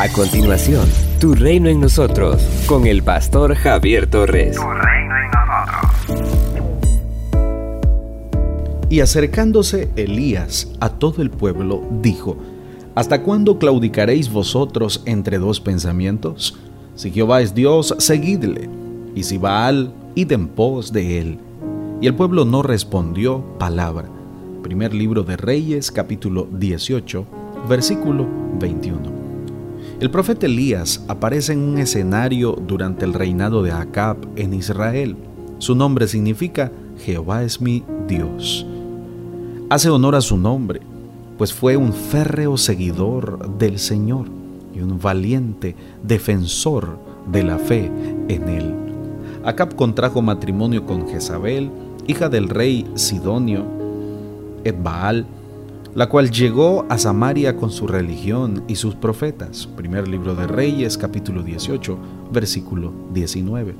A continuación, Tu reino en nosotros, con el pastor Javier Torres. Tu reino en nosotros. Y acercándose Elías a todo el pueblo, dijo, ¿Hasta cuándo claudicaréis vosotros entre dos pensamientos? Si Jehová es Dios, seguidle, y si Baal, id en pos de él. Y el pueblo no respondió palabra. Primer libro de Reyes, capítulo 18, versículo 21. El profeta Elías aparece en un escenario durante el reinado de Acab en Israel. Su nombre significa Jehová es mi Dios. Hace honor a su nombre, pues fue un férreo seguidor del Señor y un valiente defensor de la fe en él. Acab contrajo matrimonio con Jezabel, hija del rey Sidonio, Edbaal, la cual llegó a Samaria con su religión y sus profetas. Primer libro de Reyes, capítulo 18, versículo 19.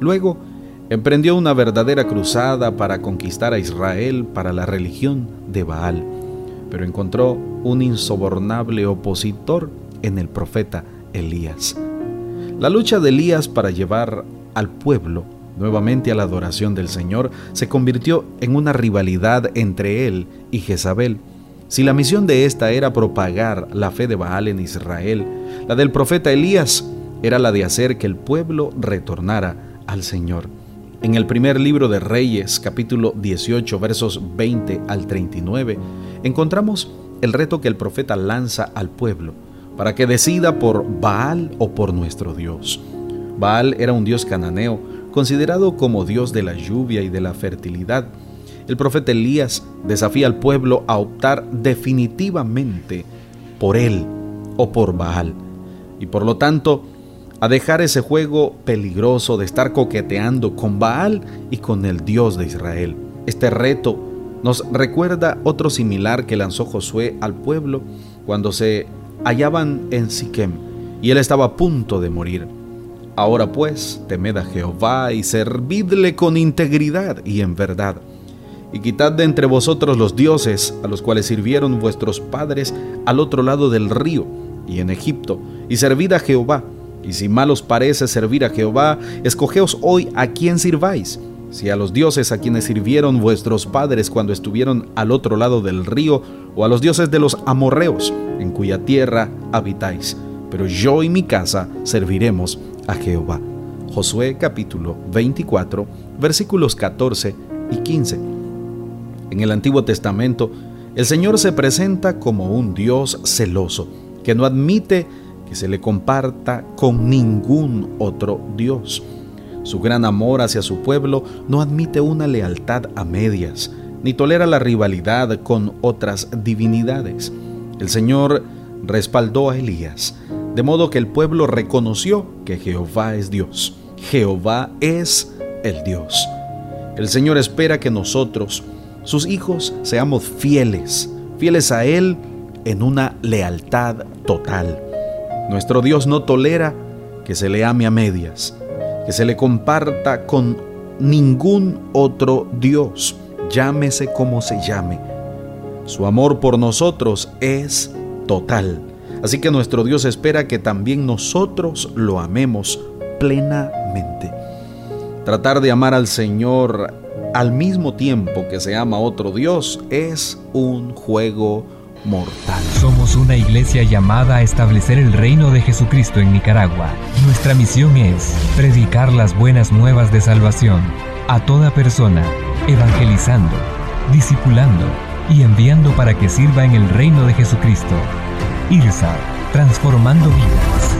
Luego, emprendió una verdadera cruzada para conquistar a Israel para la religión de Baal, pero encontró un insobornable opositor en el profeta Elías. La lucha de Elías para llevar al pueblo nuevamente a la adoración del Señor se convirtió en una rivalidad entre él y Jezabel, si la misión de esta era propagar la fe de Baal en Israel, la del profeta Elías era la de hacer que el pueblo retornara al Señor. En el primer libro de Reyes, capítulo 18, versos 20 al 39, encontramos el reto que el profeta lanza al pueblo para que decida por Baal o por nuestro Dios. Baal era un dios cananeo, considerado como dios de la lluvia y de la fertilidad, el profeta Elías desafía al pueblo a optar definitivamente por él o por Baal, y por lo tanto a dejar ese juego peligroso de estar coqueteando con Baal y con el Dios de Israel. Este reto nos recuerda otro similar que lanzó Josué al pueblo cuando se hallaban en Siquem y él estaba a punto de morir. Ahora pues, temed a Jehová y servidle con integridad y en verdad y quitad de entre vosotros los dioses a los cuales sirvieron vuestros padres al otro lado del río y en Egipto, y servid a Jehová. Y si mal os parece servir a Jehová, escogeos hoy a quién sirváis, si a los dioses a quienes sirvieron vuestros padres cuando estuvieron al otro lado del río, o a los dioses de los amorreos, en cuya tierra habitáis. Pero yo y mi casa serviremos a Jehová. Josué capítulo 24, versículos 14 y 15. En el Antiguo Testamento, el Señor se presenta como un Dios celoso, que no admite que se le comparta con ningún otro Dios. Su gran amor hacia su pueblo no admite una lealtad a medias, ni tolera la rivalidad con otras divinidades. El Señor respaldó a Elías, de modo que el pueblo reconoció que Jehová es Dios. Jehová es el Dios. El Señor espera que nosotros, sus hijos, seamos fieles, fieles a Él en una lealtad total. Nuestro Dios no tolera que se le ame a medias, que se le comparta con ningún otro Dios, llámese como se llame. Su amor por nosotros es total. Así que nuestro Dios espera que también nosotros lo amemos plenamente. Tratar de amar al Señor al mismo tiempo que se ama otro Dios es un juego mortal. Somos una iglesia llamada a establecer el reino de Jesucristo en Nicaragua. Nuestra misión es predicar las buenas nuevas de salvación a toda persona, evangelizando, discipulando y enviando para que sirva en el reino de Jesucristo. IRSA, transformando vidas.